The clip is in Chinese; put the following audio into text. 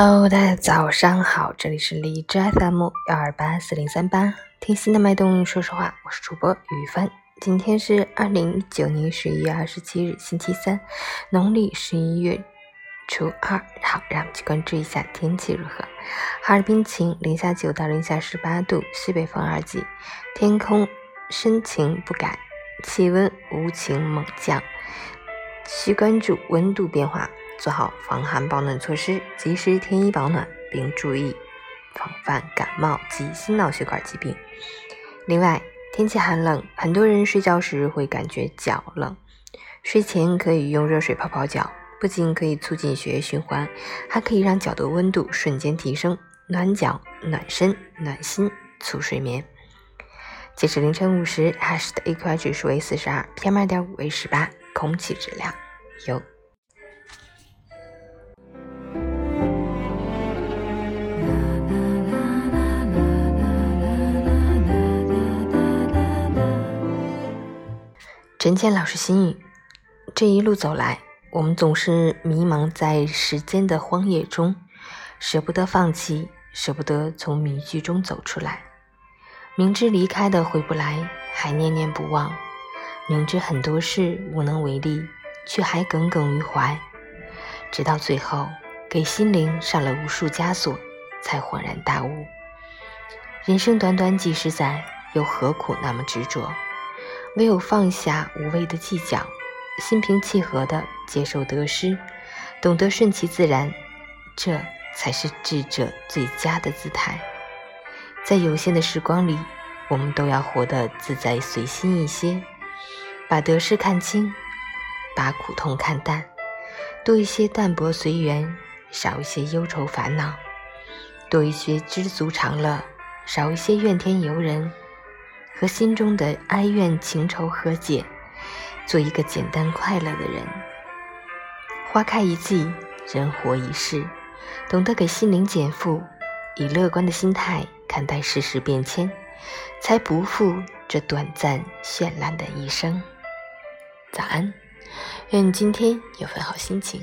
Hello，大家早上好，这里是荔枝 FM 幺二八四零三八，听心的脉动，说实话，我是主播雨帆。今天是二零一九年十一月二十七日，星期三，农历十一月初二。好，让我们去关注一下天气如何。哈尔滨晴，零下九到零下十八度，西北风二级，天空深晴不改，气温无情猛降，需关注温度变化。做好防寒保暖措施，及时添衣保暖，并注意防范感冒及心脑血管疾病。另外，天气寒冷，很多人睡觉时会感觉脚冷，睡前可以用热水泡泡脚，不仅可以促进血液循环，还可以让脚的温度瞬间提升，暖脚、暖身、暖心，促睡眠。截止凌晨五时，哈市的 AQI 指数为四十二，PM 二点五为十八，空气质量优。陈谦老师心语：这一路走来，我们总是迷茫在时间的荒野中，舍不得放弃，舍不得从迷局中走出来。明知离开的回不来，还念念不忘；明知很多事无能为力，却还耿耿于怀。直到最后，给心灵上了无数枷锁，才恍然大悟：人生短短几十载，又何苦那么执着？唯有放下无谓的计较，心平气和地接受得失，懂得顺其自然，这才是智者最佳的姿态。在有限的时光里，我们都要活得自在随心一些，把得失看清，把苦痛看淡，多一些淡泊随缘，少一些忧愁烦恼，多一些知足常乐，少一些怨天尤人。和心中的哀怨情仇和解，做一个简单快乐的人。花开一季，人活一世，懂得给心灵减负，以乐观的心态看待世事变迁，才不负这短暂绚烂的一生。早安，愿你今天有份好心情。